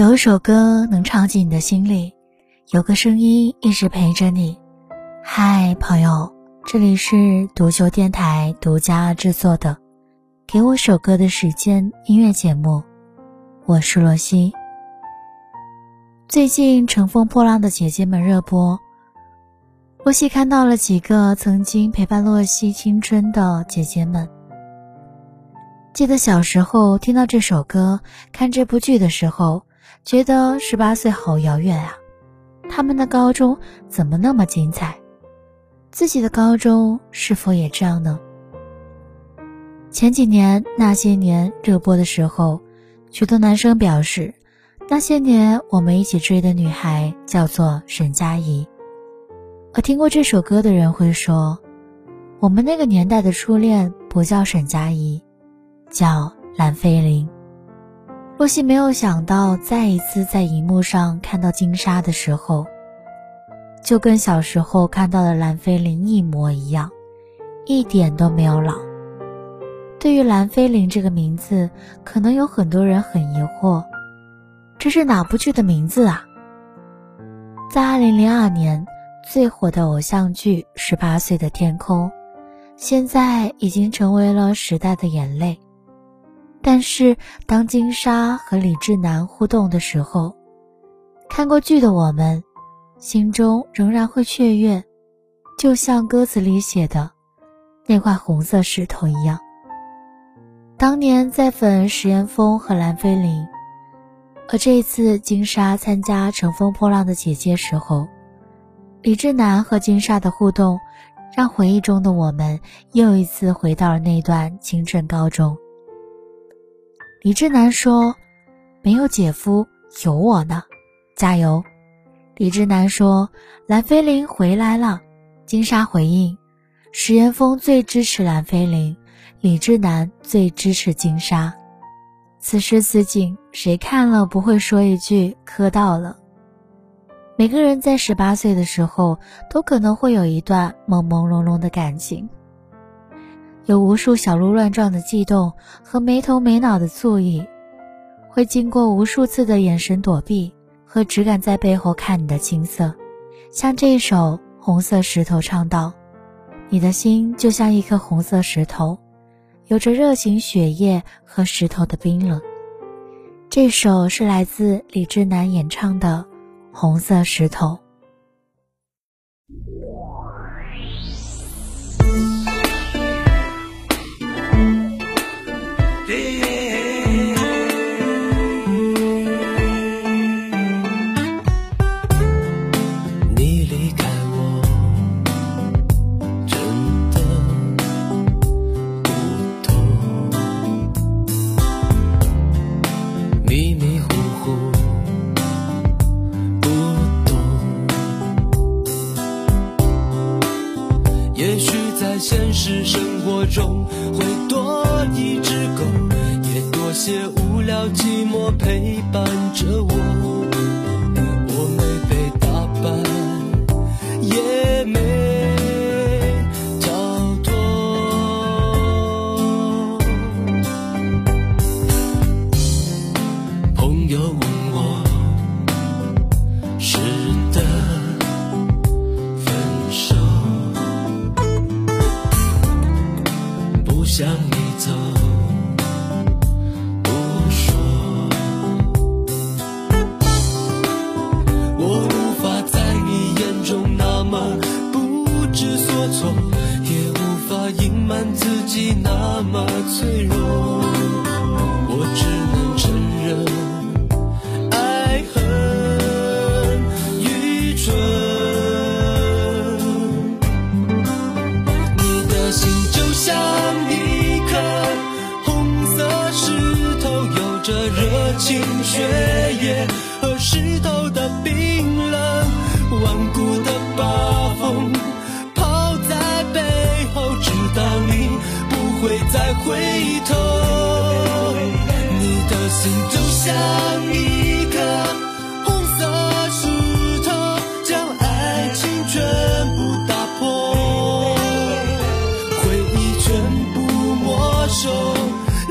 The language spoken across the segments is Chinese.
有一首歌能唱进你的心里，有个声音一直陪着你。嗨，朋友，这里是独秀电台独家制作的《给我首歌的时间》音乐节目，我是洛西。最近《乘风破浪的姐姐们》热播，洛西看到了几个曾经陪伴洛西青春的姐姐们。记得小时候听到这首歌，看这部剧的时候。觉得十八岁好遥远啊！他们的高中怎么那么精彩？自己的高中是否也这样呢？前几年那些年热播的时候，许多男生表示，那些年我们一起追的女孩叫做沈佳宜。而听过这首歌的人会说，我们那个年代的初恋不叫沈佳宜，叫蓝菲琳。洛西没有想到，再一次在荧幕上看到金莎的时候，就跟小时候看到的蓝菲琳一模一样，一点都没有老。对于蓝菲琳这个名字，可能有很多人很疑惑，这是哪部剧的名字啊？在2002年最火的偶像剧《十八岁的天空》，现在已经成为了时代的眼泪。但是，当金莎和李智南互动的时候，看过剧的我们，心中仍然会雀跃，就像歌词里写的那块红色石头一样。当年在粉石岩峰和蓝菲林，而这一次金莎参加《乘风破浪的姐姐》时候，李智南和金莎的互动，让回忆中的我们又一次回到了那段青春高中。李智南说：“没有姐夫，有我呢，加油！”李智南说：“蓝菲琳回来了。”金莎回应：“石岩峰最支持蓝菲琳，李智南最支持金莎。”此时此景，谁看了不会说一句“磕到了”？每个人在十八岁的时候，都可能会有一段朦朦胧胧的感情。有无数小鹿乱撞的悸动和没头没脑的醋意，会经过无数次的眼神躲避和只敢在背后看你的青涩。像这一首《红色石头》唱道：“你的心就像一颗红色石头，有着热情血液和石头的冰冷。”这首是来自李智南演唱的《红色石头》。现实生活中，会多一只狗，也多些无聊寂寞陪伴着我。满自己那么脆弱，我只能承认爱很愚蠢。你的心就像一颗红色石头，有着热情血心就像一颗红色石头将爱情全部打破回忆全部没收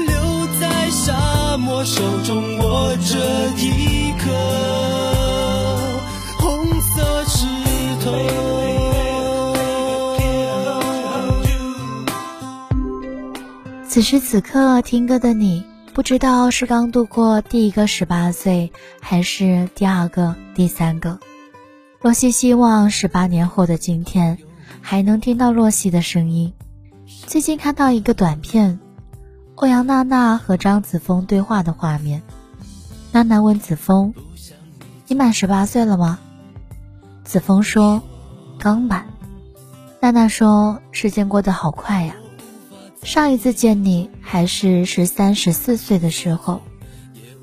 留在沙漠手中握着一颗红色石头。此时此刻听歌的你不知道是刚度过第一个十八岁，还是第二个、第三个。洛西希望十八年后的今天，还能听到洛西的声音。最近看到一个短片，欧阳娜娜和张子枫对话的画面。娜娜问子枫：“你满十八岁了吗？”子枫说：“刚满。”娜娜说：“时间过得好快呀，上一次见你还是十三、十四岁的时候。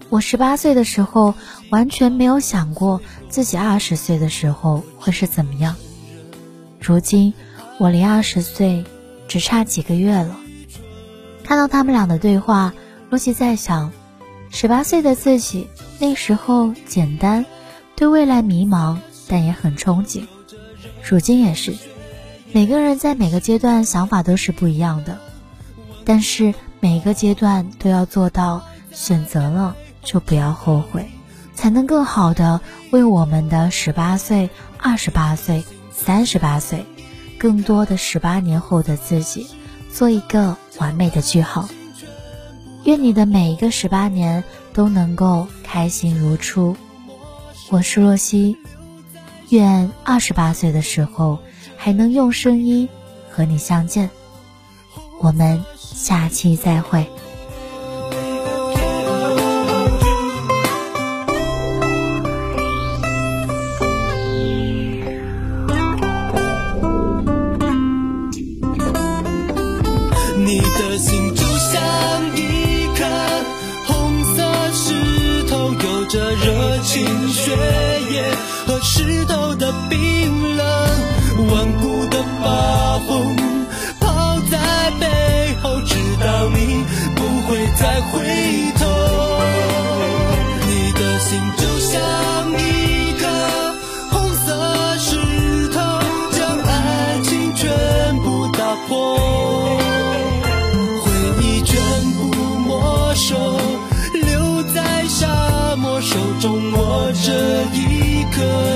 我十八岁的时候，完全没有想过自己二十岁的时候会是怎么样。如今，我离二十岁只差几个月了。”看到他们俩的对话，罗西在想：十八岁的自己那时候简单，对未来迷茫，但也很憧憬。如今也是。每个人在每个阶段想法都是不一样的，但是每个阶段都要做到选择了就不要后悔，才能更好的为我们的十八岁、二十八岁、三十八岁，更多的十八年后的自己做一个完美的句号。愿你的每一个十八年都能够开心如初。我是若曦，愿二十八岁的时候。还能用声音和你相见，我们下期再会。你的心就像一颗红色石头，有着热情血液和石头的冰冷。顽固手，留在沙漠，手中握着一颗。